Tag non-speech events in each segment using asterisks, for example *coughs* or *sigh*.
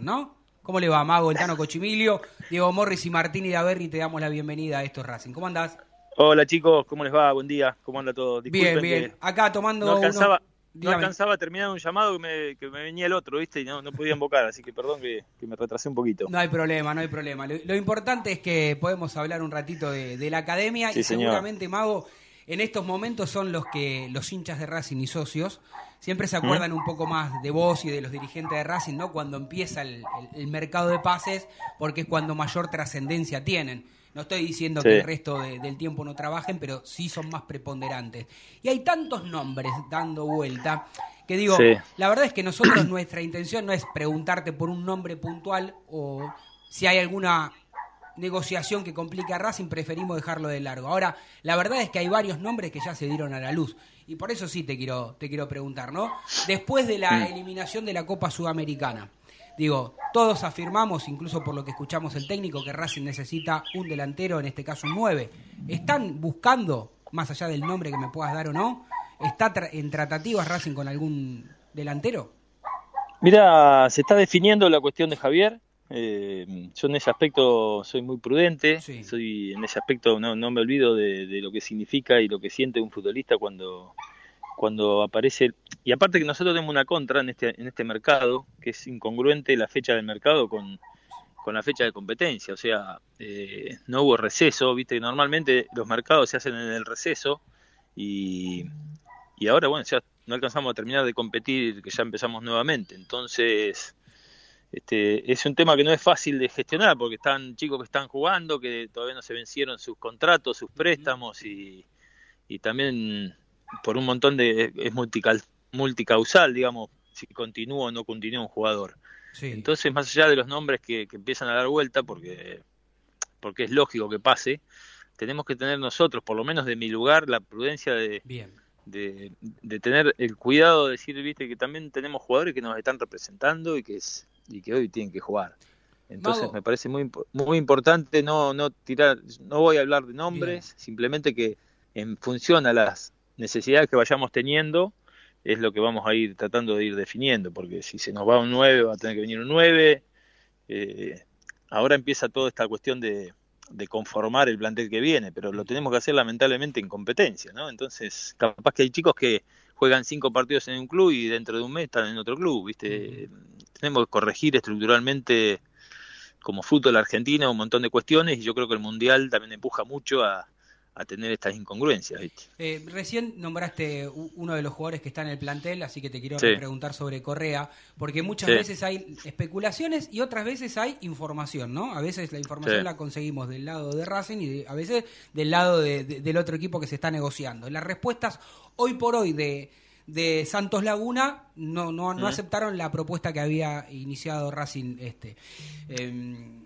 ¿no? ¿Cómo le va, Mago, el Tano Cochimilio, Diego Morris y Martín Idaverri? Te damos la bienvenida a estos Racing. ¿Cómo andás? Hola chicos, ¿cómo les va? Buen día, ¿cómo anda todo? bien, bien. Acá tomando. No alcanzaba, no alcanzaba a terminar un llamado que me, que me, venía el otro, ¿viste? Y no, no podía invocar, así que perdón que, me retrasé un poquito. No hay problema, no hay problema. Lo, importante es que podemos hablar un ratito de, la academia y seguramente, Mago, en estos momentos son los que los hinchas de Racing y socios siempre se acuerdan un poco más de vos y de los dirigentes de Racing, ¿no? Cuando empieza el, mercado de pases, porque es cuando mayor trascendencia tienen. No estoy diciendo que el resto del tiempo no trabajen, pero sí son más preponderantes. Y hay tantos nombres dando vuelta que digo, la verdad es que nosotros *clears throat* nuestra intención no es preguntarte por un nombre puntual o si hay alguna negociación que complique a Racing, preferimos dejarlo de largo. Ahora, la verdad es que hay varios nombres que ya se dieron a la luz. Y por eso sí te quiero, te quiero preguntar, ¿no? Después de la eliminación de la Copa Sudamericana, digo, todos afirmamos, incluso por lo que escuchamos el técnico, que Racing necesita un delantero, en este caso un 9. ¿Están buscando, más allá del nombre que me puedas dar o no, está en tratativas Racing con algún delantero? Mira, se está definiendo la cuestión de Javier. Eh, yo en ese aspecto soy muy prudente, soy en ese aspecto no, no me olvido de, lo que significa y lo que siente un futbolista cuando, cuando aparece. Y aparte que nosotros tenemos una contra en este, en este mercado, que es incongruente la fecha del mercado con, con la fecha de competencia, o sea, eh, no hubo receso, viste, normalmente los mercados se hacen en el receso y, y ahora, bueno, ya no alcanzamos a terminar de competir, que ya empezamos nuevamente, entonces este, es un tema que no es fácil de gestionar porque están chicos que están jugando, que todavía no se vencieron sus contratos, sus préstamos y, también por un montón de... es multicausal, digamos, si continúa o no continúa un jugador. Entonces, más allá de los nombres que, empiezan a dar vuelta, porque, porque es lógico que pase, tenemos que tener nosotros, por lo menos de mi lugar, la prudencia de, de, de, tener el cuidado de decir, viste, que también tenemos jugadores que nos están representando y que es, y que hoy tienen que jugar. Entonces me parece muy muy importante no no tirar, no voy a hablar de nombres, simplemente que en función a las necesidades que vayamos teniendo es lo que vamos a ir tratando de ir definiendo, porque si se nos va un 9 va a tener que venir un 9. Eh, ahora empieza toda esta cuestión de, de conformar el plantel que viene, pero lo tenemos que hacer lamentablemente en competencia, ¿no? Entonces, capaz que hay chicos que juegan cinco partidos en un club y dentro de un mes están en otro club, ¿viste? Tenemos que corregir estructuralmente como fútbol argentino un montón de cuestiones y yo creo que el Mundial también empuja mucho a, a tener estas incongruencias. Eh, recién nombraste uno de los jugadores que está en el plantel, así que te quiero preguntar sobre Correa, porque muchas veces hay especulaciones y otras veces hay información, ¿no? A veces la información la conseguimos del lado de Racing y a veces del lado del otro equipo que se está negociando. Las respuestas hoy por hoy de, de Santos Laguna no, no, no aceptaron la propuesta que había iniciado Racing este. Em,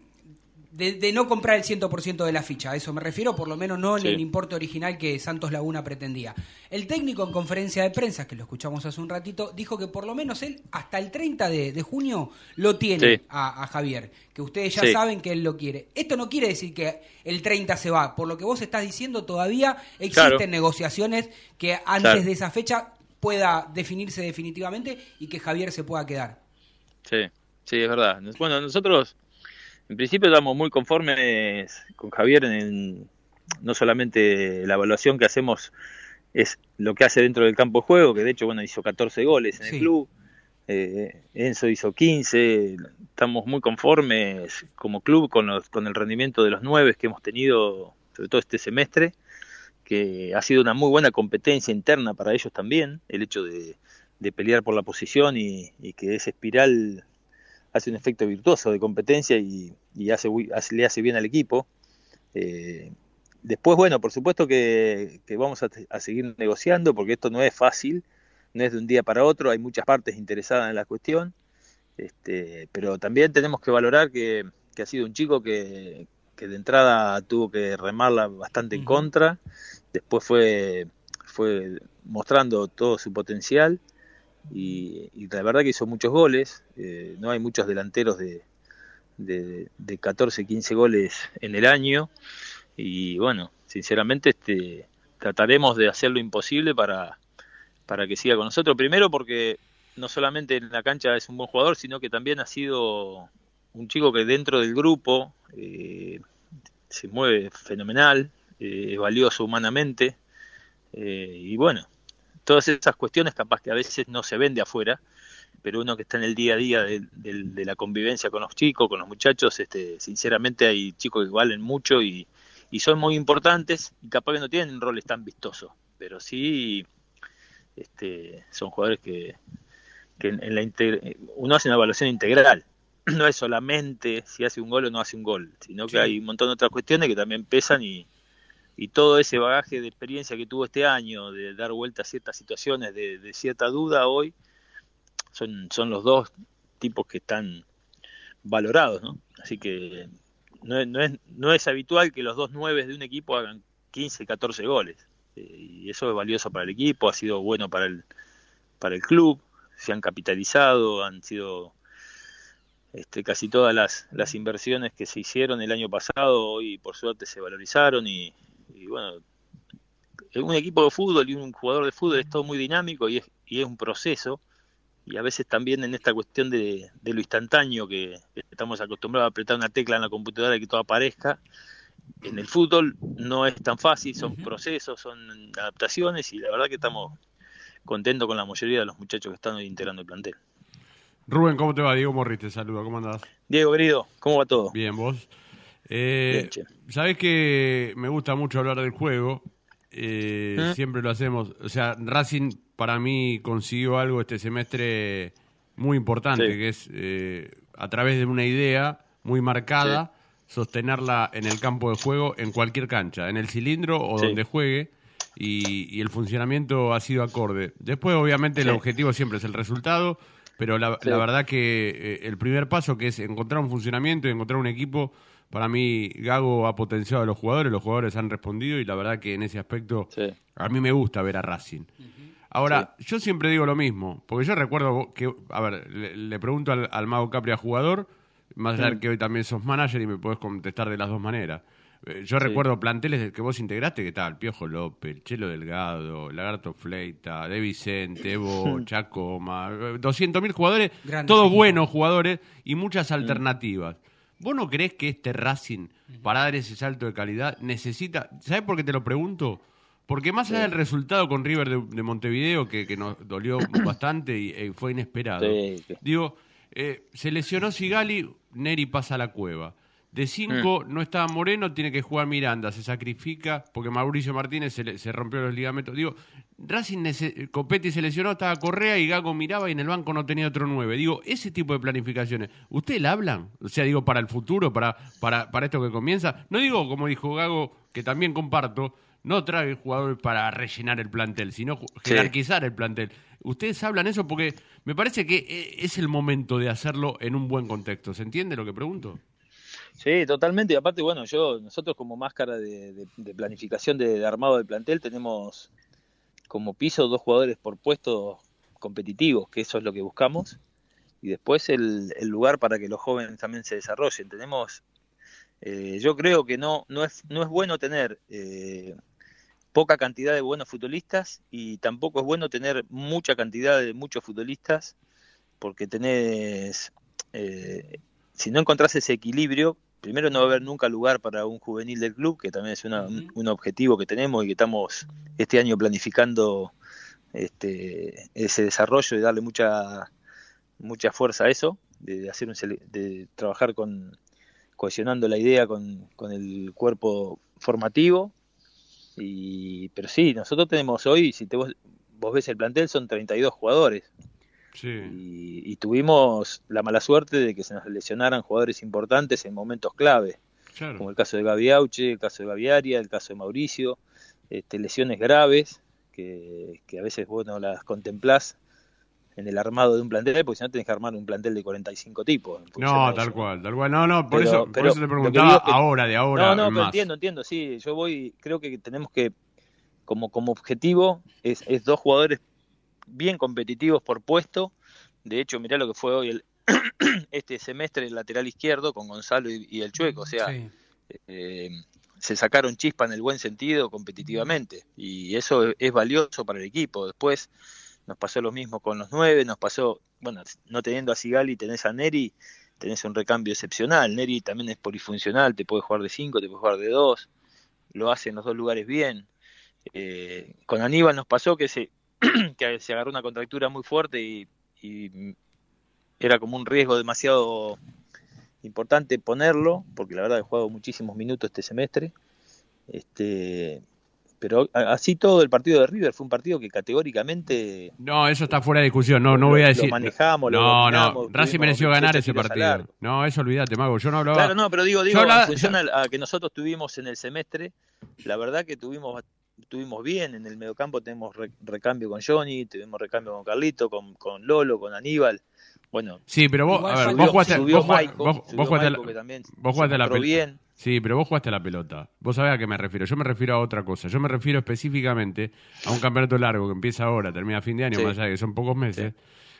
de, no comprar el 100% de la ficha, a eso me refiero, por lo menos no en el importe original que Santos Laguna pretendía. El técnico en conferencia de prensa, que lo escuchamos hace un ratito, dijo que por lo menos él hasta el 30 de, junio lo tiene a, Javier, que ustedes ya saben que él lo quiere. Esto no quiere decir que el 30 se va, por lo que vos estás diciendo todavía existen negociaciones que antes de esa fecha pueda definirse definitivamente y que Javier se pueda quedar. Sí, sí, es verdad. Bueno, nosotros en principio estamos muy conformes con Javier en no solamente la evaluación que hacemos es lo que hace dentro del campo de juego, que de hecho bueno hizo 14 goles en el club, eh, Enzo hizo 15, estamos muy conformes como club con, los, con el rendimiento de los nueve que hemos tenido, sobre todo este semestre, que ha sido una muy buena competencia interna para ellos también, el hecho de, pelear por la posición y, y que esa espiral hace un efecto virtuoso de competencia y, hace, le hace bien al equipo. Eh, después, bueno, por supuesto que, vamos a, seguir negociando porque esto no es fácil, no es de un día para otro, hay muchas partes interesadas en la cuestión, este, pero también tenemos que valorar que, ha sido un chico que, de entrada tuvo que remarla bastante en contra, después fue, fue mostrando todo su potencial y, la verdad que hizo muchos goles, eh, no hay muchos delanteros de, de, 14, 15 goles en el año y bueno, sinceramente este, trataremos de hacer lo imposible para, para que siga con nosotros, primero porque no solamente en la cancha es un buen jugador, sino que también ha sido un chico que dentro del grupo eh, se mueve fenomenal, eh, es valioso humanamente, eh, y bueno, todas esas cuestiones capaz que a veces no se ven de afuera, pero uno que está en el día a día de, la convivencia con los chicos, con los muchachos, este, sinceramente hay chicos que valen mucho y, y son muy importantes y capaz que no tienen roles tan vistosos, pero sí este, son jugadores que, que en, la uno hace una evaluación integral, *clears throat* no es solamente si hace un gol o no hace un gol, sino que hay un montón de otras cuestiones que también pesan y, y todo ese bagaje de experiencia que tuvo este año, de dar vuelta a ciertas situaciones, de, cierta duda hoy, son, son los dos tipos que están valorados, ¿no? Así que no, no, es, no es habitual que los dos nueve de un equipo hagan 15, 14 goles. Eh, y eso es valioso para el equipo, ha sido bueno para el, para el club, se han capitalizado, han sido este, casi todas las, las inversiones que se hicieron el año pasado, hoy por suerte se valorizaron y, bueno, un equipo de fútbol y un jugador de fútbol es todo muy dinámico y es, y es un proceso y a veces también en esta cuestión de, lo instantáneo que, estamos acostumbrados a apretar una tecla en la computadora y que todo aparezca, en el fútbol no es tan fácil, son procesos, son adaptaciones y la verdad que estamos contentos con la mayoría de los muchachos que están hoy integrando el plantel. Rubén, ¿cómo te va? Diego Morris te saluda, ¿cómo andás? Diego, querido, ¿cómo va todo? Bien, ¿vos? Eh, Sabés que me gusta mucho hablar del juego, eh, ¿Eh? siempre lo hacemos, o sea, Racing para mí consiguió algo este semestre muy importante, que es eh, a través de una idea muy marcada, sostenerla en el campo de juego, en cualquier cancha, en el cilindro o donde juegue, y, el funcionamiento ha sido acorde. Después, obviamente, el objetivo siempre es el resultado, pero la, verdad que eh, el primer paso, que es encontrar un funcionamiento y encontrar un equipo, para mí Gago ha potenciado a los jugadores, los jugadores han respondido y la verdad que en ese aspecto a mí me gusta ver a Racing. Ahora, yo siempre digo lo mismo, porque yo recuerdo que, a ver, le, pregunto al, Mago Capri a jugador, más allá que hoy también sos manager y me puedes contestar de las dos maneras. Eh, yo recuerdo planteles que vos integraste, que tal, Piojo López, Chelo Delgado, Lagarto Fleita, De Vicente, Evo, Chacoma, 200.000 jugadores, todos buenos jugadores y muchas alternativas. ¿Vos no crees que este Racing, para dar ese salto de calidad, necesita... ¿Sabés por qué te lo pregunto? Porque más allá del resultado con River de, Montevideo, que, nos dolió *coughs* bastante y eh, fue inesperado, digo, eh, se lesionó Sigali, Neri pasa a la cueva. De cinco mm. no estaba Moreno, tiene que jugar Miranda, se sacrifica porque Mauricio Martínez se, rompió los ligamentos. Digo, Racing Copetti se lesionó, estaba Correa y Gago miraba y en el banco no tenía otro nueve. Digo, ese tipo de planificaciones, ¿ustedes la hablan? O sea, digo, para el futuro, para, para, para esto que comienza. No digo, como dijo Gago, que también comparto, no trae jugadores para rellenar el plantel, sino jerarquizar el plantel. Ustedes hablan eso porque me parece que eh, es el momento de hacerlo en un buen contexto. ¿Se entiende lo que pregunto? Sí, totalmente. Y aparte, bueno, yo, nosotros como máscara de, planificación de, armado del plantel tenemos como piso dos jugadores por puesto competitivos, que eso es lo que buscamos. Y después el, lugar para que los jóvenes también se desarrollen. Tenemos, eh, yo creo que no, no, es, no es bueno tener eh, poca cantidad de buenos futbolistas y tampoco es bueno tener mucha cantidad de muchos futbolistas porque tenés, eh, si no encontrás ese equilibrio, primero no va a haber nunca lugar para un juvenil del club, que también es un objetivo que tenemos y que estamos este año planificando este, ese desarrollo y darle mucha mucha fuerza a eso, de, hacer un, de trabajar con cohesionando la idea con, con el cuerpo formativo. Y, pero sí, nosotros tenemos hoy, si te, vos, vos ves el plantel, son 32 jugadores. Y, tuvimos la mala suerte de que se nos lesionaran jugadores importantes en momentos clave, como el caso de Gaby Auche, el caso de Gaby Aria, el caso de Mauricio, este, lesiones graves que, a veces vos no las contemplás en el armado de un plantel, porque si no tenés que armar un plantel de 45 tipos. No, tal cual, tal cual. No, no, por, eso, por eso te preguntaba ahora, de ahora. No, no, entiendo, entiendo, sí. Yo voy, creo que tenemos que, como, como objetivo, es, es dos jugadores bien competitivos por puesto. De hecho, mirá lo que fue hoy el, *clears throat* este semestre el lateral izquierdo con Gonzalo y, el Chueco. O sea, eh, se sacaron chispa en el buen sentido competitivamente. Y eso es valioso para el equipo. Después, nos pasó lo mismo con los nueve, nos pasó, bueno, no teniendo a Sigali tenés a Neri, tenés un recambio excepcional, Neri también es polifuncional, te puede jugar de cinco, te puede jugar de dos, lo hace en los dos lugares bien. Eh, con Aníbal nos pasó que se, *clears throat* que se agarró una contractura muy fuerte y, y era como un riesgo demasiado importante ponerlo, porque la verdad he jugado muchísimos minutos este semestre. Este, pero así todo el partido de River fue un partido que categóricamente no eso está fuera de discusión no no voy a decir lo manejamos no no Racing mereció ganar ese partido. no eso olvídate mago yo no hablaba. Claro no pero digo digo en función a, que nosotros tuvimos en el semestre la verdad que tuvimos tuvimos bien en el mediocampo tenemos recambio con Johnny tuvimos recambio con Carlito con, con Lolo con Aníbal bueno sí pero vos a ver, vos jugaste vos, jugaste vos jugaste la bien Sí, pero vos jugaste la pelota. Vos sabés a qué me refiero. Yo me refiero a otra cosa. Yo me refiero específicamente a un campeonato largo que empieza ahora, termina a fin de año, más allá de que son pocos meses.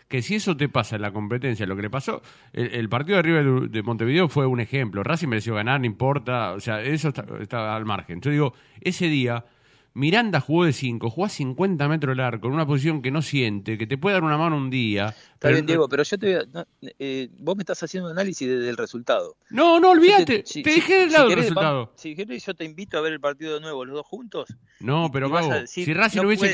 Que si eso te pasa en la competencia, lo que le pasó, el, partido de River de Montevideo fue un ejemplo. Racing mereció ganar, no importa. O sea, eso está, está al margen. Yo digo, ese día Miranda jugó de 5, jugó a 50 metros del arco, en una posición que no siente, que te puede dar una mano un día. Está pero, bien, Diego, pero yo te eh, vos me estás haciendo un análisis del resultado. No, no, olvídate, te, dejé de lado el resultado. si querés, yo te invito a ver el partido de nuevo, los dos juntos. No, pero Mago, si Racing, hubiese,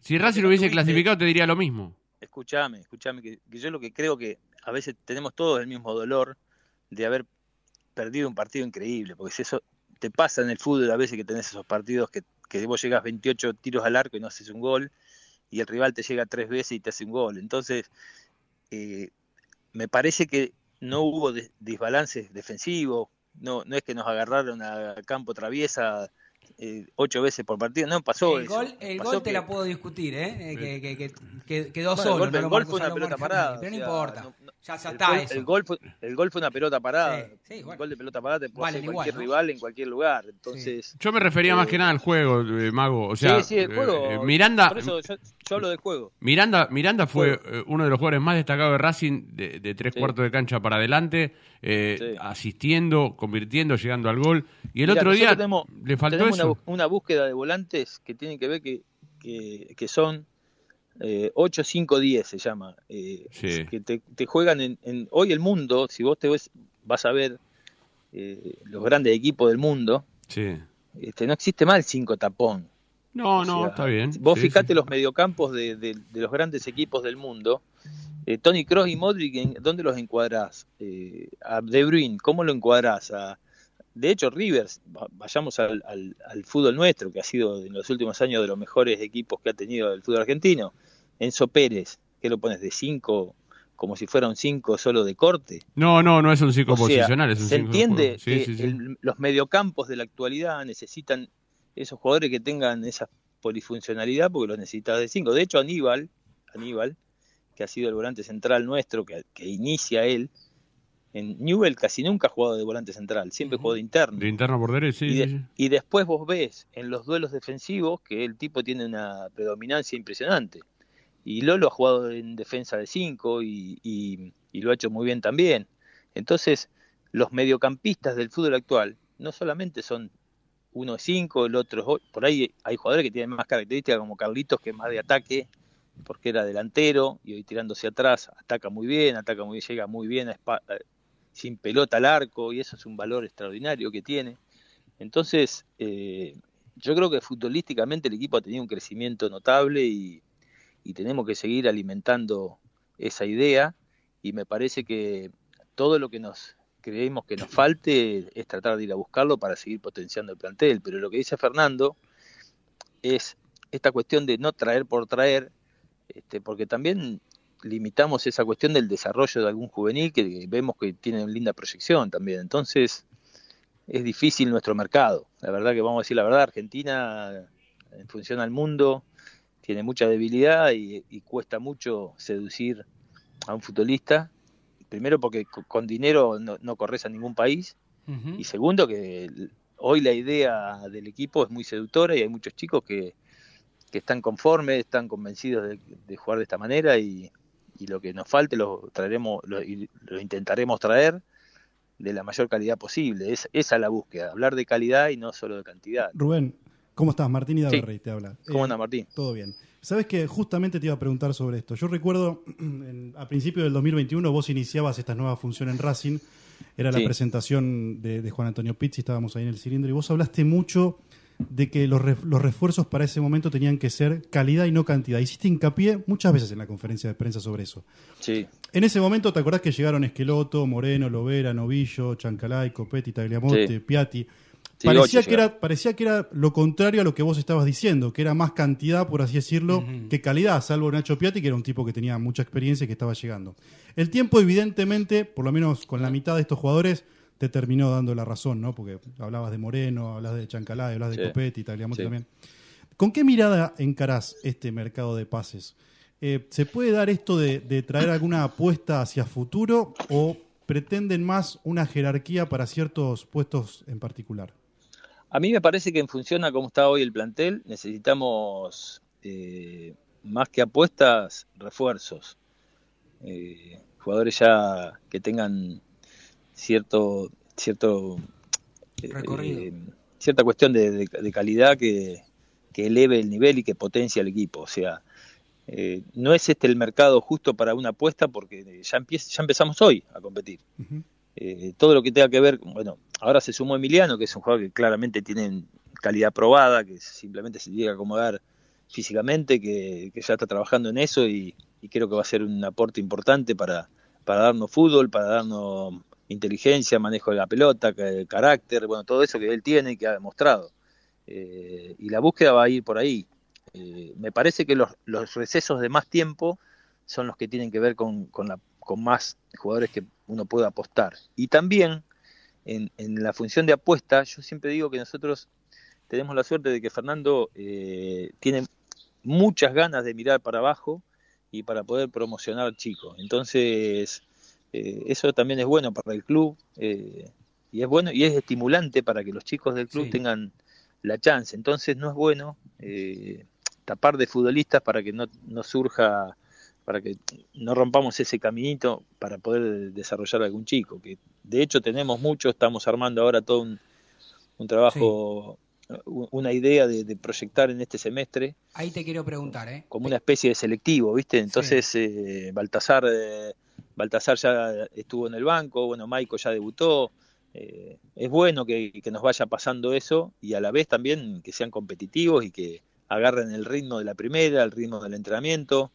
si Racing hubiese clasificado, te diría lo mismo. Escúchame, escúchame, que, yo lo que creo que a veces tenemos todos el mismo dolor de haber perdido un partido increíble, porque si eso te pasa en el fútbol a veces que tenés esos partidos que que vos llegas 28 tiros al arco y no haces un gol, y el rival te llega tres veces y te hace un gol. Entonces, eh, me parece que no hubo desbalances defensivos, no, no es que nos agarraron a campo traviesa eh, ocho veces por partido. No pasó el Gol, el gol te la puedo discutir, ¿eh? Que, que, que, quedó solo. El gol, fue una pelota parada. Pero no importa. ya, ya está eso. El gol, fue, el gol fue una pelota parada. el gol de pelota parada te puede hacer cualquier rival en cualquier lugar. Entonces, Yo me refería más que nada al juego, eh, Mago. O sea, sí, sí, el juego. Eh, Miranda. Por eso yo, hablo del juego. Miranda, Miranda fue uno de los jugadores más destacados de Racing de, de tres cuartos de cancha para adelante. Eh, asistiendo, convirtiendo, llegando al gol. Y el otro día le faltó Una, búsqueda de volantes que tienen que ver que, que, son eh, 8, 5, 10 se llama. Eh, que te, juegan en, Hoy el mundo, si vos te ves, vas a ver eh, los grandes equipos del mundo, este, no existe más el 5 tapón. No, no, está bien. Vos fijate los mediocampos de, de, de, los grandes equipos del mundo eh, Tony Cross y Modric, ¿dónde los encuadrás? Eh, a De Bruyne, ¿cómo lo encuadrás? De hecho, Rivers, vayamos al, fútbol nuestro, que ha sido en los últimos años de los mejores equipos que ha tenido el fútbol argentino. Enzo Pérez, ¿qué lo pones? ¿De 5 como si fuera un 5 solo de corte? No, no, no es un 5 posicional, es un Se entiende que los mediocampos de la actualidad necesitan esos jugadores que tengan esa polifuncionalidad porque los necesitas de 5. De hecho, Aníbal, Aníbal que ha sido el volante central nuestro, que, inicia él, en Newell casi nunca ha jugado de volante central, siempre jugó de interno. De interno por derecha, sí y, después vos ves en los duelos defensivos que el tipo tiene una predominancia impresionante. Y Lolo ha jugado en defensa de 5 y, lo ha hecho muy bien también. Entonces, los mediocampistas del fútbol actual no solamente son uno de 5, el otro por ahí hay jugadores que tienen más características como Carlitos que es más de ataque porque era delantero y hoy tirándose atrás ataca muy bien, ataca muy bien, llega muy bien eh, sin pelota al arco y eso es un valor extraordinario que tiene. Entonces, eh, yo creo que futbolísticamente el equipo ha tenido un crecimiento notable y, tenemos que seguir alimentando esa idea y me parece que todo lo que nos creemos que nos falte es tratar de ir a buscarlo para seguir potenciando el plantel, pero lo que dice Fernando es esta cuestión de no traer por traer, este, porque también limitamos esa cuestión del desarrollo de algún juvenil que vemos que tiene una linda proyección también. Entonces, es difícil nuestro mercado. La verdad que vamos a decir la verdad, Argentina, en función al mundo, tiene mucha debilidad y, cuesta mucho seducir a un futbolista. Primero porque con dinero no, corres a ningún país. Y segundo que hoy la idea del equipo es muy seductora y hay muchos chicos que, que están conformes, están convencidos de, jugar de esta manera y, lo que nos falte lo traeremos, lo, lo, intentaremos traer de la mayor calidad posible. Es, esa es la búsqueda, hablar de calidad y no solo de cantidad. Rubén, ¿Cómo estás? Martín y sí. te habla. ¿Cómo eh, anda, Martín? Todo bien. Sabes que justamente te iba a preguntar sobre esto. Yo recuerdo, *clears throat* a principios del 2021 vos iniciabas esta nueva función en Racing. Era la presentación de, Juan Antonio Pizzi, estábamos ahí en el cilindro, y vos hablaste mucho de que los, refuerzos para ese momento tenían que ser calidad y no cantidad. Hiciste hincapié muchas veces en la conferencia de prensa sobre eso. Sí. En ese momento, ¿te acordás que llegaron Esqueloto, Moreno, Lovera, Novillo, Chancalay, Copetti, Tagliamonte, Piatti? parecía, que era, parecía que era lo contrario a lo que vos estabas diciendo, que era más cantidad, por así decirlo, que calidad, salvo Nacho Piatti, que era un tipo que tenía mucha experiencia y que estaba llegando. El tiempo, evidentemente, por lo menos con la mitad de estos jugadores, te terminó dando la razón, ¿no? Porque hablabas de Moreno, hablas de Chancalá, hablas de Copetti, Tagliamonte también. ¿Con qué mirada encarás este mercado de pases? Eh, ¿Se puede dar esto de, de traer alguna apuesta hacia futuro o pretenden más una jerarquía para ciertos puestos en particular? A mí me parece que en función a cómo está hoy el plantel, necesitamos eh, más que apuestas, refuerzos. Eh, jugadores ya que tengan cierto, cierto eh, cierta cuestión de, calidad que, eleve el nivel y que potencia el equipo. O sea, no es este el mercado justo para una apuesta porque ya, ya empezamos hoy a competir. Eh, todo lo que tenga que ver, bueno, ahora se sumó Emiliano, que es un jugador que claramente tiene calidad probada, que simplemente se tiene que acomodar físicamente, que, ya está trabajando en eso y, creo que va a ser un aporte importante para, para darnos fútbol, para darnos inteligencia, manejo de la pelota, carácter, bueno, todo eso que él tiene y que ha demostrado. Eh, y la búsqueda va a ir por ahí. Eh, me parece que los, recesos de más tiempo son los que tienen que ver con, la, con más jugadores que uno puede apostar. Y también en, la función de apuesta, yo siempre digo que nosotros tenemos la suerte de que Fernando eh, tiene muchas ganas de mirar para abajo y para poder promocionar al chico. Entonces, eh, eso también es bueno para el club eh, y es bueno y es estimulante para que los chicos del club tengan la chance. Entonces, no es bueno tapar de futbolistas para que no, no surja para que no rompamos ese caminito para poder desarrollar algún chico, que de hecho tenemos mucho, estamos armando ahora todo un, trabajo, una idea de, proyectar en este semestre. Ahí te quiero preguntar, ¿eh? Como una especie de selectivo, ¿viste? Entonces, eh, Baltasar, eh, Baltasar ya estuvo en el banco, bueno, Maico ya debutó. Eh, es bueno que, que nos vaya pasando eso y a la vez también que sean competitivos y que agarren el ritmo de la primera, el ritmo del entrenamiento.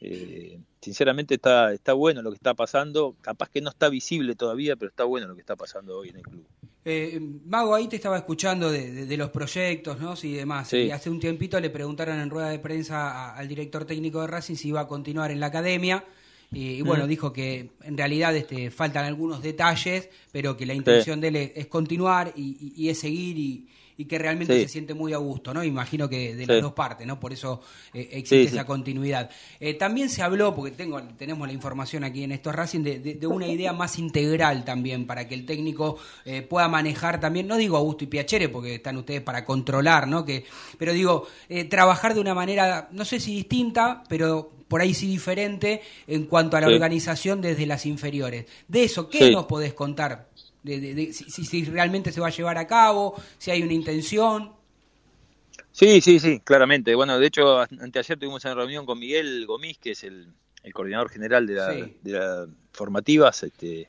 Eh, sinceramente está, está bueno lo que está pasando, capaz que no está visible todavía, pero está bueno lo que está pasando hoy en el club. Eh, Mago, ahí te estaba escuchando de, los proyectos ¿no? y demás. Y hace un tiempito le preguntaron en rueda de prensa al director técnico de Racing si iba a continuar en la academia. Y, bueno, dijo que en realidad este, faltan algunos detalles, pero que la intención de él es, continuar y es seguir y, y que realmente se siente muy a gusto, ¿no? Imagino que de las dos partes, ¿no? Por eso eh, existe esa continuidad. Eh, también se habló, porque tengo, tenemos la información aquí en estos Racing, de, una idea más integral también, para que el técnico eh, pueda manejar también, no digo a gusto y piacere, porque están ustedes para controlar, ¿no? Que, pero digo, trabajar de una manera, no sé si distinta, pero por ahí sí diferente en cuanto a la organización desde las inferiores. De eso, ¿qué nos podés contar? de, si, realmente se va a llevar a cabo, si hay una intención. Sí, sí, sí, claramente. Bueno, de hecho, anteayer tuvimos una reunión con Miguel Gomis, que es el, coordinador general de, la, de las formativas, este,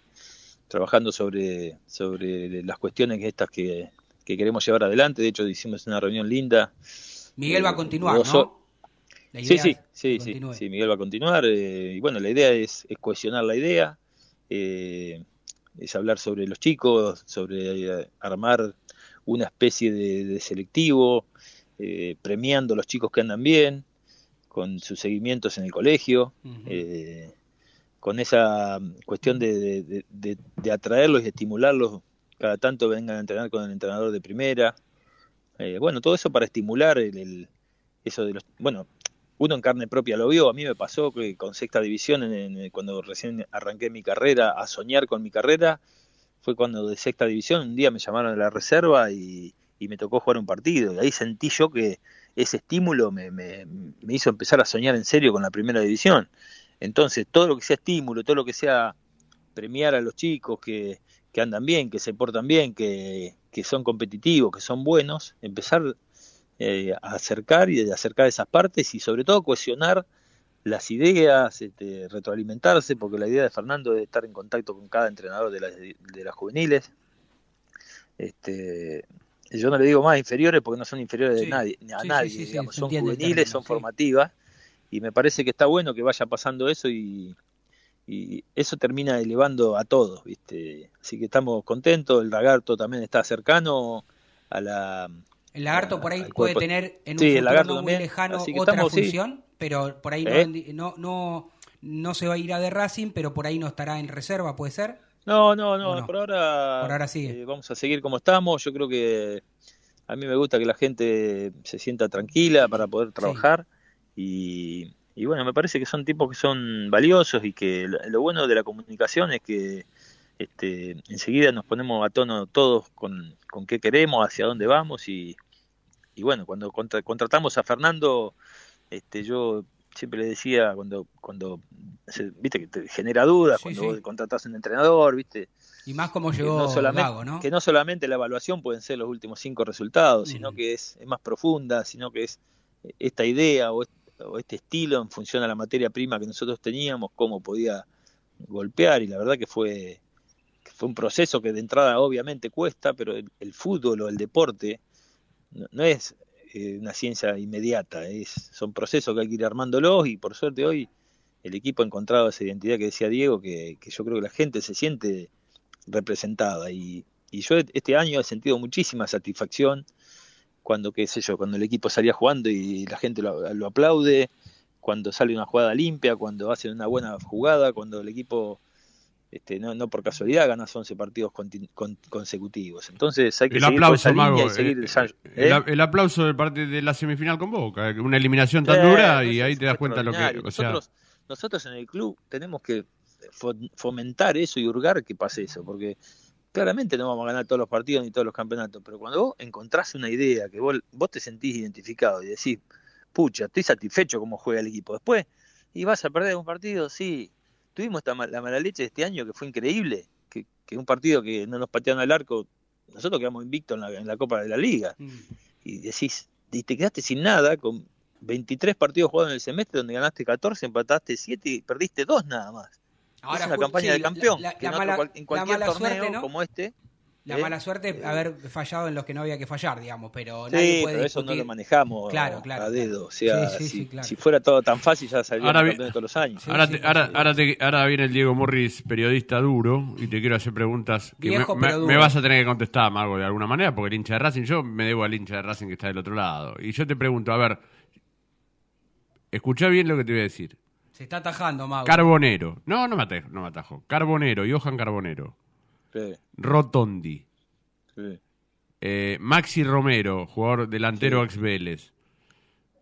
trabajando sobre, sobre las cuestiones estas que, queremos llevar adelante. De hecho, hicimos una reunión linda. Miguel va a eh, continuar, ¿no? Sí, sí, sí, sí, Miguel va a continuar. Eh, y bueno, la idea es, es cohesionar la idea. Eh, es hablar sobre los chicos, sobre eh, armar una especie de, selectivo, eh, premiando a los chicos que andan bien, con sus seguimientos en el colegio, eh, con esa cuestión de, atraerlos y estimularlos, cada tanto vengan a entrenar con el entrenador de primera. bueno, todo eso para estimular el, eso de los... Bueno, uno en carne propia lo vio, a mí me pasó que con sexta división, en, cuando recién arranqué mi carrera, a soñar con mi carrera, fue cuando de sexta división un día me llamaron de la reserva y, me tocó jugar un partido, y ahí sentí yo que ese estímulo me, me, hizo empezar a soñar en serio con la primera división. Entonces, todo lo que sea estímulo, todo lo que sea premiar a los chicos que, que andan bien, que se portan bien, que, que son competitivos, que son buenos, empezar eh, acercar y de acercar esas partes y sobre todo cohesionar las ideas, este, retroalimentarse, porque la idea de Fernando es estar en contacto con cada entrenador de, de las juveniles. Este, yo no le digo más inferiores porque no son inferiores de nadie, a nadie, digamos, son juveniles, son formativas, y me parece que está bueno que vaya pasando eso y, y eso termina elevando a todos, ¿viste? Así que estamos contentos, el lagarto también está cercano a la... El lagarto por ahí puede tener en un futuro muy lejano otra función, pero por ahí ¿Eh? no, no, no, se va a ir a de Racing, pero por ahí no estará en reserva, ¿puede ser? No, no, no, por ahora, por ahora sigue. Eh, vamos a seguir como estamos. Yo creo que a mí me gusta que la gente se sienta tranquila para poder trabajar y, bueno, me parece que son tipos que son valiosos y que lo bueno de la comunicación es que este, enseguida nos ponemos a tono todos con, con qué queremos, hacia dónde vamos y, y bueno, cuando contratamos a Fernando este, yo siempre le decía cuando cuando viste que te genera dudas cuando contratas a un entrenador viste y más como llegó no solamente, ¿no? que no solamente la evaluación pueden ser los últimos cinco resultados sino que es, es, más profunda sino que es esta idea o, este estilo en función a la materia prima que nosotros teníamos cómo podía golpear y la verdad que fue fue un proceso que de entrada obviamente cuesta pero el, fútbol o el deporte no es eh, una ciencia inmediata, es, son procesos que hay que ir armándolos y por suerte hoy el equipo ha encontrado esa identidad que decía Diego, que, yo creo que la gente se siente representada. Y, yo este año he sentido muchísima satisfacción cuando, qué sé yo, cuando el equipo salía jugando y la gente lo, lo aplaude, cuando sale una jugada limpia, cuando hacen una buena jugada, cuando el equipo este, no, no por casualidad ganas 11 partidos consecutivos. Entonces hay que el seguir aplauso, seguir eh, eh, el, aplauso del partido de la semifinal con Boca, una eliminación tan dura y ahí te das cuenta lo que... nosotros, nosotros en el club tenemos que fomentar eso y hurgar que pase eso, porque claramente no vamos a ganar todos los partidos ni todos los campeonatos, pero cuando vos encontrás una idea que vos, vos te sentís identificado y decís, pucha, estoy satisfecho como juega el equipo, después, y vas a perder un partido, sí, tuvimos esta, la mala leche de este año que fue increíble, que, que un partido que no nos patearon al arco, nosotros quedamos invictos en la, en la Copa de la Liga. Mm. Y decís, y te quedaste sin nada con 23 partidos jugados en el semestre donde ganaste 14, empataste 7 y perdiste 2 nada más. Ahora, es una campaña de campeón. que en, cualquier torneo como este la mala suerte haber fallado en los que no había que fallar, digamos, pero nadie puede pero eso no lo manejamos claro, claro, a dedo. O sea, si, fuera todo tan fácil ya saldría campeón todos los años. Ahora, ahora, ahora, ahora, viene el Diego Morris, periodista duro, y te quiero hacer preguntas que me, vas a tener que contestar, Mago, de alguna manera, porque el hincha de Racing, yo me debo al hincha de Racing que está del otro lado. Y yo te pregunto, a ver, escucha bien lo que te voy a decir. Se está atajando, Mago. Carbonero. No, no me atajo. No me atajo. Carbonero, Johan Carbonero. Rotondi. Eh, Maxi Romero, jugador delantero ex Vélez.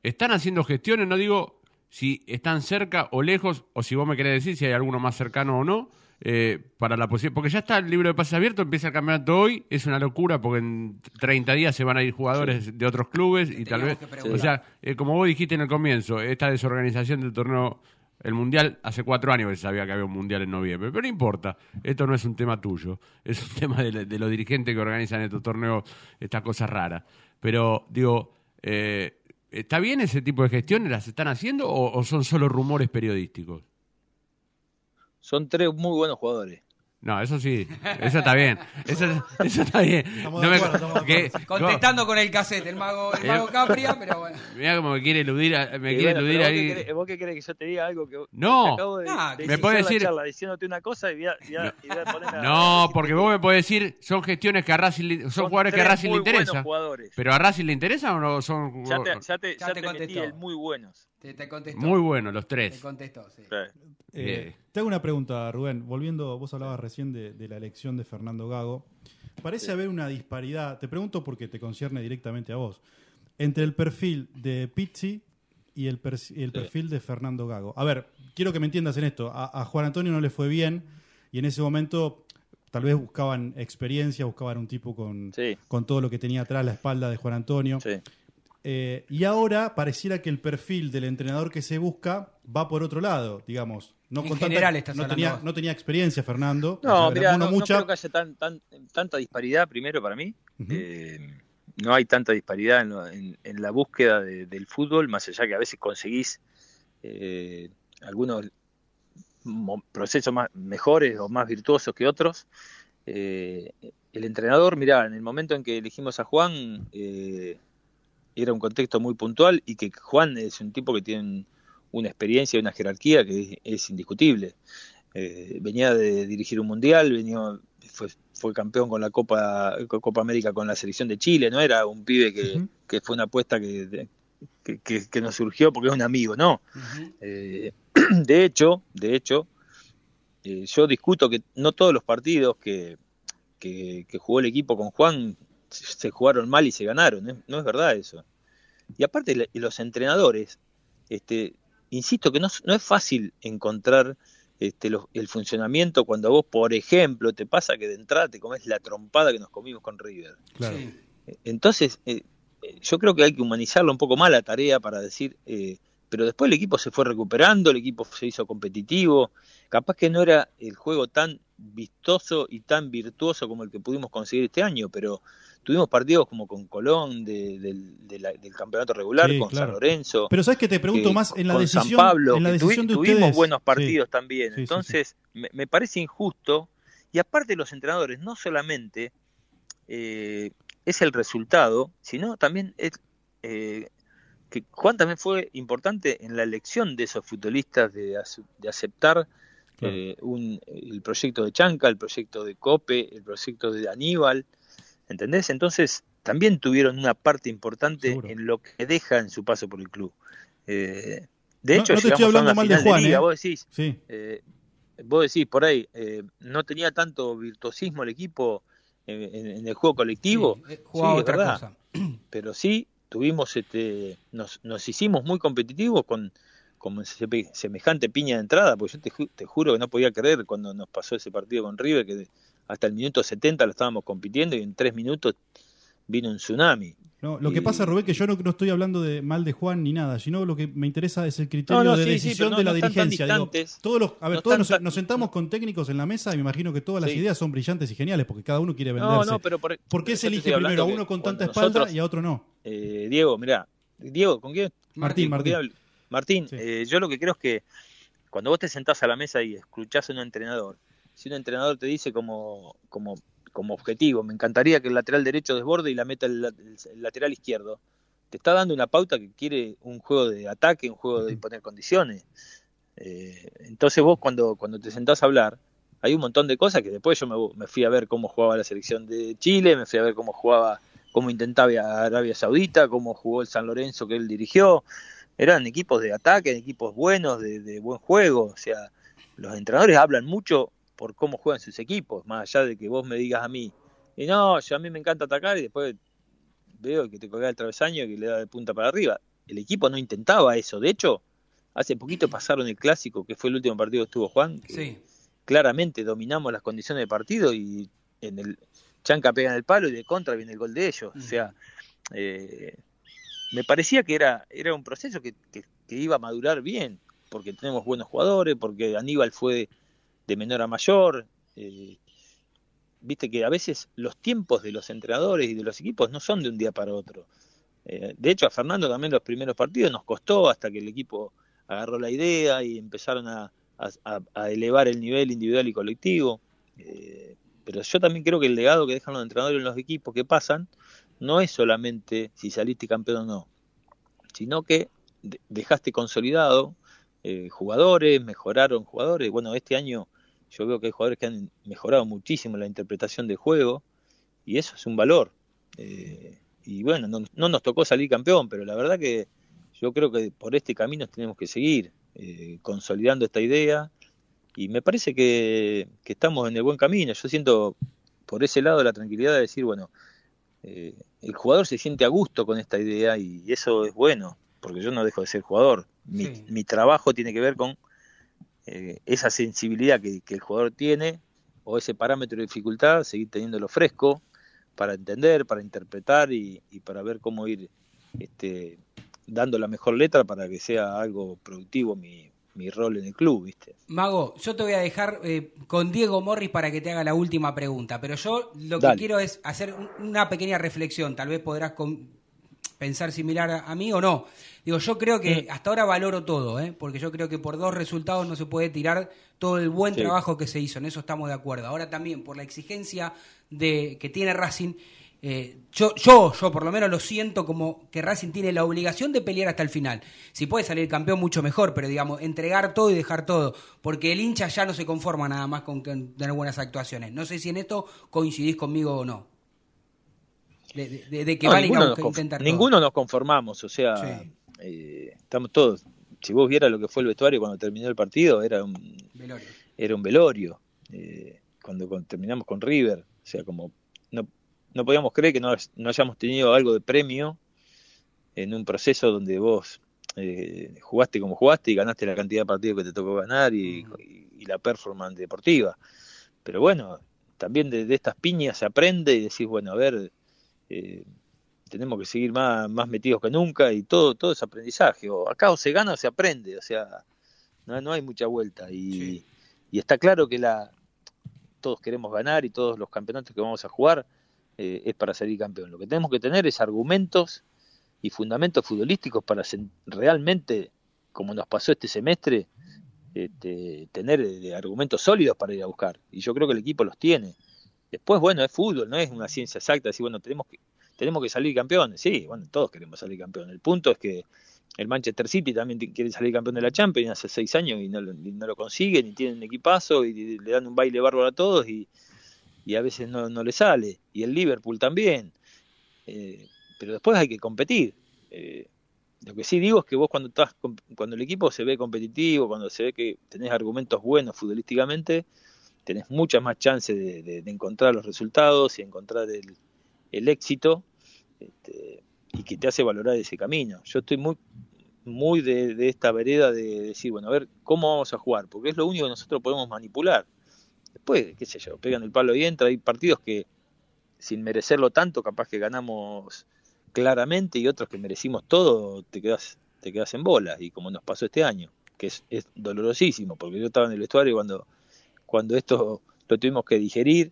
Están haciendo gestiones, no digo si están cerca o lejos, o si vos me querés decir si hay alguno más cercano o no, eh, para la posibilidad. Porque ya está el libro de pases abierto, empieza el campeonato hoy, es una locura porque en 30 días se van a ir jugadores de otros clubes y tal vez. O sea, eh, como vos dijiste en el comienzo, esta desorganización del torneo el mundial, hace cuatro años que se sabía que había un mundial en noviembre, pero no importa, esto no es un tema tuyo, es un *laughs* tema de, los dirigentes que organizan estos torneos, estas cosas raras. Pero, digo, eh, ¿está bien ese tipo de gestiones? ¿Las están haciendo o son solo rumores periodísticos? Son tres muy buenos jugadores. No, eso sí, eso está bien. Eso, eso está bien. Contestando con el cassette, el mago, el mago Capria, pero bueno. Mira cómo me quiere eludir, me quiere eludir ahí. Vos qué, ¿Vos qué querés que yo te diga algo que no, acabo de, no, me puede decir charla, diciéndote una cosa y voy a, y a, poner a, No, porque vos me podés decir son gestiones que a Racing son, son jugadores que a Racing le interesa. Pero a Racing le interesa o no son Ya te ya te, ya te, te metí el muy buenos. Te, te contestó. Muy buenos los tres. Te contestó, sí. Eh, te hago una pregunta, Rubén. Volviendo, vos hablabas recién de, la elección de Fernando Gago. Parece haber una disparidad, te pregunto porque te concierne directamente a vos, entre el perfil de Pizzi y el, perfil de Fernando Gago. A ver, quiero que me entiendas en esto. A, Juan Antonio no le fue bien y en ese momento tal vez buscaban experiencia, buscaban un tipo con, con todo lo que tenía atrás la espalda de Juan Antonio. Eh, y ahora pareciera que el perfil del entrenador que se busca va por otro lado, digamos. No, en general no, tenía, no tenía experiencia Fernando. No, mira, no, creo que haya tan, tanta disparidad, primero para mí. Eh, no hay tanta disparidad en, en, la búsqueda del fútbol, más allá que a veces conseguís eh, algunos procesos más mejores o más virtuosos que otros. Eh, el entrenador, mirá, en el momento en que elegimos a Juan, eh, era un contexto muy puntual y que Juan es un tipo que tiene una experiencia y una jerarquía que es, indiscutible. Eh, venía de dirigir un mundial, venía, fue, fue campeón con la Copa, Copa América con la selección de Chile, no era un pibe que, fue una apuesta que, que, nos surgió porque es un amigo, no. Eh, *clears throat* de hecho, de hecho, eh, yo discuto que no todos los partidos que, que, jugó el equipo con Juan se jugaron mal y se ganaron, no es verdad eso. Y aparte los entrenadores, este, insisto que no, no es fácil encontrar este, el funcionamiento cuando vos, por ejemplo, te pasa que de entrada te comes la trompada que nos comimos con River. Entonces, eh, yo creo que hay que humanizarlo un poco más la tarea para decir, eh, pero después el equipo se fue recuperando, el equipo se hizo competitivo, capaz que no era el juego tan vistoso y tan virtuoso como el que pudimos conseguir este año, pero tuvimos partidos como con Colón del, campeonato regular, con San Lorenzo. Pero sabes que te pregunto más en la decisión, San Pablo, en la decisión tuvimos buenos partidos también. Entonces, me, parece injusto. Y aparte los entrenadores, no solamente eh, es el resultado, sino también es eh, que Juan también fue importante en la elección de esos futbolistas de, aceptar eh, el proyecto de Chanca, el proyecto de Cope, el proyecto de Aníbal, ¿entendés? Entonces también tuvieron una parte importante en lo que deja en su paso por el club. Eh, de hecho, no, te estoy hablando mal de Juan, liga, vos decís, vos decís por ahí, no tenía tanto virtuosismo el equipo en, el juego colectivo, sí, jugaba otra cosa. *clears throat* pero sí tuvimos este nos, nos hicimos muy competitivos con, con semejante piña de entrada, porque yo te, te, juro que no podía creer cuando nos pasó ese partido con River, que hasta el minuto 70 lo estábamos compitiendo y en tres minutos vino un tsunami. No, lo que pasa, Rubén, que yo no, estoy hablando de mal de Juan ni nada, sino lo que me interesa es el criterio de decisión de la dirigencia. todos los, a ver, todos nos, sentamos con técnicos en la mesa y me imagino que todas las ideas son brillantes y geniales porque cada uno quiere venderse. No, pero por, qué se elige primero a uno con tanta espalda y a otro no? Eh, Diego, mira, Diego, ¿con quién? Martín, Martín. Martín, eh, yo lo que creo es que cuando vos te sentás a la mesa y escuchás a un entrenador, si un entrenador te dice como, como como objetivo. Me encantaría que el lateral derecho desborde y la meta el, lateral izquierdo. Te está dando una pauta que quiere un juego de ataque, un juego de imponer condiciones. Eh, entonces vos cuando, cuando te sentás a hablar, hay un montón de cosas que después yo me, fui a ver cómo jugaba la selección de Chile, me fui a ver cómo jugaba, cómo intentaba Arabia Saudita, cómo jugó el San Lorenzo que él dirigió. Eran equipos de ataque, equipos buenos, de, de buen juego. O sea, los entrenadores hablan mucho por cómo juegan sus equipos, más allá de que vos me digas a mí, y no, yo a mí me encanta atacar y después veo que te colga el travesaño y que le da de punta para arriba. El equipo no intentaba eso, de hecho, hace poquito pasaron el clásico, que fue el último partido que estuvo Juan, que claramente dominamos las condiciones de partido y en el Chanca pega en el palo y de contra viene el gol de ellos. O sea, eh, me parecía que era, era un proceso que, que, que, iba a madurar bien, porque tenemos buenos jugadores, porque Aníbal fue de menor a mayor. Eh, viste que a veces los tiempos de los entrenadores y de los equipos no son de un día para otro. Eh, de hecho, a Fernando también los primeros partidos nos costó hasta que el equipo agarró la idea y empezaron a, elevar el nivel individual y colectivo. Eh, pero yo también creo que el legado que dejan los entrenadores en los equipos que pasan no es solamente si saliste campeón o no, sino que dejaste consolidado jugadores, mejoraron jugadores. Bueno, este año yo veo que hay jugadores que han mejorado muchísimo la interpretación del juego y eso es un valor. Eh, y bueno, no, nos tocó salir campeón, pero la verdad que yo creo que por este camino tenemos que seguir eh, consolidando esta idea y me parece que, estamos en el buen camino. Yo siento por ese lado la tranquilidad de decir, bueno, eh, el jugador se siente a gusto con esta idea y eso es bueno, porque yo no dejo de ser jugador. Mi, mi trabajo tiene que ver con eh, esa sensibilidad que, el jugador tiene o ese parámetro de dificultad, seguir teniéndolo fresco para entender, para interpretar y, para ver cómo ir este, dando la mejor letra para que sea algo productivo mi, mi rol en el club, ¿viste? Mago, yo te voy a dejar eh, con Diego Morris para que te haga la última pregunta, pero yo lo que quiero es hacer una pequeña reflexión, tal vez podrás pensar similar a, mí o no. Digo, yo creo que hasta ahora valoro todo, ¿eh? porque yo creo que por dos resultados no se puede tirar todo el buen trabajo que se hizo, en eso estamos de acuerdo. Ahora también por la exigencia de que tiene Racing eh, yo, yo, yo por lo menos lo siento como que Racing tiene la obligación de pelear hasta el final. Si puede salir campeón, mucho mejor, pero digamos, entregar todo y dejar todo, porque el hincha ya no se conforma nada más con tener buenas actuaciones. No sé si en esto coincidís conmigo o no. De, que ninguno, nos ninguno nos conformamos, o sea, eh, estamos todos. Si vos vieras lo que fue el vestuario cuando terminó el partido, era un velorio. Era un velorio. Eh, cuando, cuando terminamos con River, o sea, como no no podíamos creer que no, hayamos tenido algo de premio en un proceso donde vos eh, jugaste como jugaste y ganaste la cantidad de partidos que te tocó ganar y, la performance deportiva. Pero bueno, también de, estas piñas se aprende y decís, bueno, a ver, eh, tenemos que seguir más, más metidos que nunca y todo, todo es aprendizaje. O acá o se gana o se aprende, o sea, no, no hay mucha vuelta. Y, y está claro que la, todos queremos ganar y todos los campeonatos que vamos a jugar eh, es para salir campeón. Lo que tenemos que tener es argumentos y fundamentos futbolísticos para realmente, como nos pasó este semestre, este, tener eh, argumentos sólidos para ir a buscar. Y yo creo que el equipo los tiene. Después, bueno, es fútbol, no es una ciencia exacta, decir, bueno, tenemos que, tenemos que salir campeones. Sí, bueno, todos queremos salir campeones. El punto es que el Manchester City también quiere salir campeón de la Champions hace seis años y no, lo consiguen, y tienen equipazo, y le dan un baile bárbaro a todos, y, y a veces no, no le sale, y el Liverpool también. Eh, pero después hay que competir. Eh, lo que sí digo es que vos cuando estás cuando el equipo se ve competitivo, cuando se ve que tenés argumentos buenos futbolísticamente, tenés muchas más chances de, encontrar los resultados y encontrar el, éxito este, y que te hace valorar ese camino. Yo estoy muy muy de, de, esta vereda de decir, bueno, a ver, ¿cómo vamos a jugar? Porque es lo único que nosotros podemos manipular. Después, qué sé yo, pegan el palo y entra. Hay partidos que, sin merecerlo tanto, capaz que ganamos claramente y otros que merecimos todo, te quedas, te quedas en bola. Y como nos pasó este año, que es, dolorosísimo, porque yo estaba en el vestuario cuando, cuando esto lo tuvimos que digerir,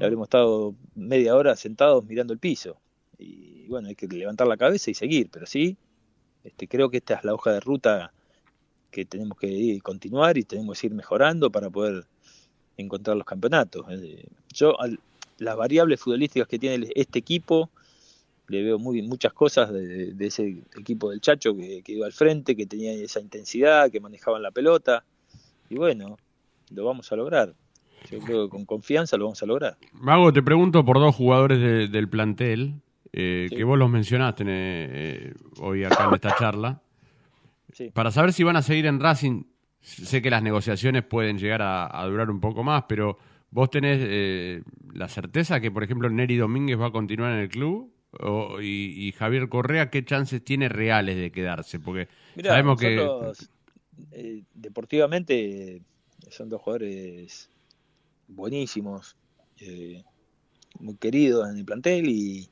habremos estado media hora sentados mirando el piso. Y bueno, hay que levantar la cabeza y seguir, pero sí, este, creo que esta es la hoja de ruta que tenemos que continuar y tenemos que ir mejorando para poder encontrar los campeonatos. Eh, yo las variables futbolísticas que tiene este equipo le veo muy muchas cosas de, ese equipo del Chacho que, iba al frente, que tenía esa intensidad, que manejaban la pelota y bueno, lo vamos a lograr. Yo creo que con confianza lo vamos a lograr. Mago, te pregunto por dos jugadores del plantel, eh, que vos los mencionaste eh, hoy acá en esta charla. Para saber si van a seguir en Racing, Sé que las negociaciones pueden llegar a, durar un poco más, pero ¿vos tenés eh, la certeza que, por ejemplo, Neri Domínguez va a continuar en el club? y, Javier Correa, ¿qué chances tiene reales de quedarse? Porque sabemos que... Eh, deportivamente son dos jugadores buenísimos, eh, muy queridos en el plantel y,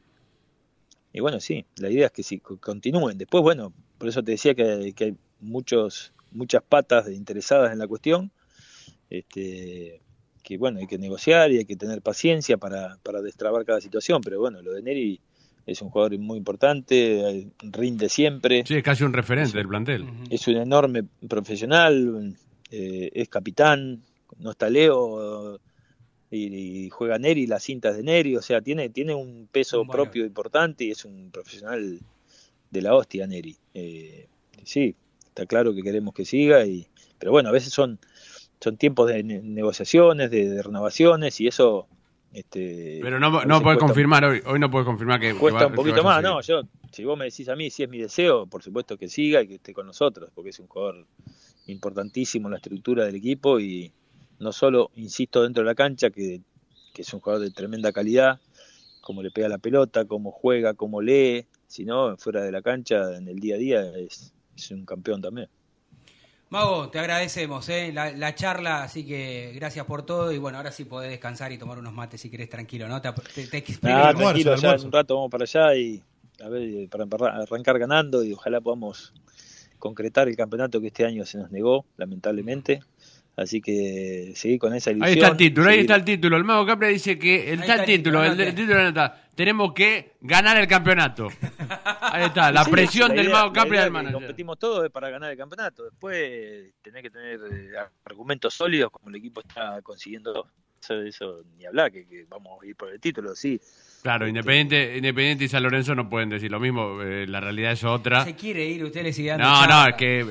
y bueno, sí, la idea es que si continúen. Después, bueno, por eso te decía que, que hay muchos muchas patas interesadas en la cuestión, este, que bueno, hay que negociar y hay que tener paciencia para, para destrabar cada situación, pero bueno, lo de Neri es un jugador muy importante, rinde siempre. Sí, es casi un referente del plantel. Es un enorme profesional, eh, es capitán, no está Leo y, juega Neri, las cintas de Neri, o sea, tiene, tiene un peso propio importante y es un profesional de la hostia Neri. Eh, sí, está claro que queremos que siga, y pero bueno, a veces son, son tiempos de negociaciones, de, renovaciones y eso... Este, pero no, no puedes confirmar hoy, hoy no puedes confirmar que... Cuesta un poquito más, no, yo, si vos me decís a mí si es mi deseo, por supuesto que siga y que esté con nosotros, porque es un jugador importantísimo en la estructura del equipo y no solo, insisto, dentro de la cancha, que, que es un jugador de tremenda calidad, como le pega la pelota, cómo juega, cómo lee, sino fuera de la cancha, en el día a día, es, es un campeón también. Mago, te agradecemos ¿eh? la, charla, así que gracias por todo y bueno, ahora sí podés descansar y tomar unos mates si querés tranquilo, ¿no? Te, te, tranquilo, ya un rato vamos para allá y a ver, para arrancar ganando y ojalá podamos concretar el campeonato que este año se nos negó, lamentablemente. Así que seguir con esa ilusión. Ahí está el título, ahí está el título. El Mago Capri dice que el, tal título, el, título está. Tenemos que ganar el campeonato. Ahí está, la *laughs* presión del Mago Capri al manager. Competimos todos para ganar el campeonato. Después tenés que tener eh, argumentos sólidos como el equipo está consiguiendo. Eso, eso ni hablar, que vamos a ir por el título, sí Claro, Independiente, Independiente y San Lorenzo no pueden decir lo mismo, eh, la realidad es otra. Se quiere ir, usted le sigue No, no, es que eh,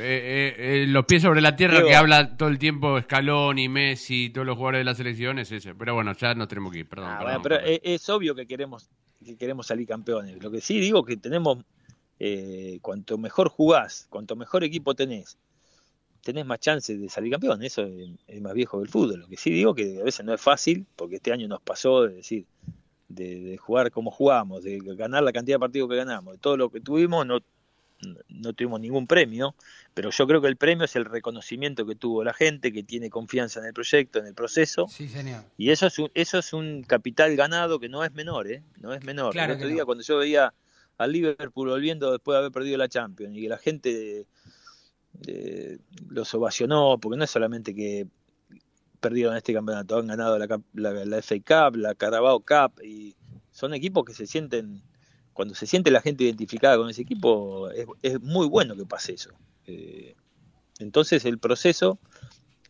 eh, los pies sobre la tierra que habla todo el tiempo Escalón y Messi, todos los jugadores de la selección es ese. Pero bueno, ya nos tenemos que ir, perdón. Ah, pero Es, obvio que queremos, que queremos salir campeones. Lo que sí digo que tenemos, cuanto mejor jugás, cuanto mejor equipo tenés, tenés más chances de salir campeón. Eso es, es más viejo del fútbol. Lo que sí digo que a veces no es fácil, porque este año nos pasó de decir de, jugar como jugamos, de ganar la cantidad de partidos que ganamos, de todo lo que tuvimos, no, no tuvimos ningún premio, pero yo creo que el premio es el reconocimiento que tuvo la gente, que tiene confianza en el proyecto, en el proceso. Sí, señor. Y eso es un, eso es un capital ganado que no es menor, ¿eh? No es menor. el otro día cuando yo veía al Liverpool volviendo después de haber perdido la Champions y que la gente los ovacionó, porque no es solamente que perdieron este campeonato, han ganado la, la, FA Cup, la Carabao Cup, y son equipos que se sienten, cuando se siente la gente identificada con ese equipo, es, muy bueno que pase eso. Eh, entonces el proceso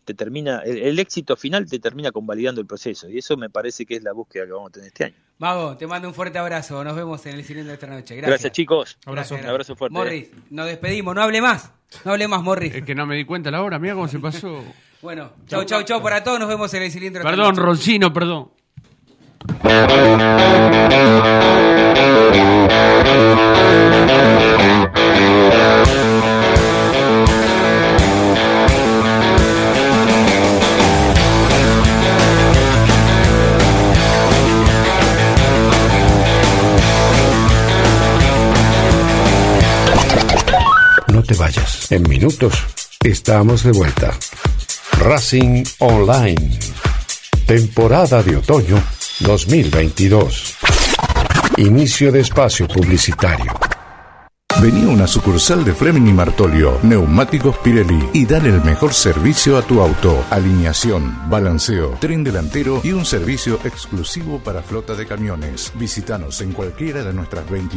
te termina, el, éxito final te termina convalidando el proceso, y eso me parece que es la búsqueda que vamos a tener este año. Mago, te mando un fuerte abrazo, nos vemos en el cilindro de esta noche. Gracias. Gracias chicos. Abrazo. Un abrazo fuerte. Morris, nos despedimos, no hable más, no hable más, Morris. Es que no me di cuenta la hora, mira cómo se pasó. *laughs* Bueno, chau, chau, chau para todos. Nos vemos en el cilindro. Perdón, Roncino, perdón. *laughs* vayas. En minutos estamos de vuelta. Racing Online. Temporada de otoño 2022. Inicio de espacio publicitario. Vení a una sucursal de Fleming Martolio, Neumáticos Pirelli y dale el mejor servicio a tu auto. Alineación, balanceo, tren delantero y un servicio exclusivo para flota de camiones. Visítanos en cualquiera de nuestras 28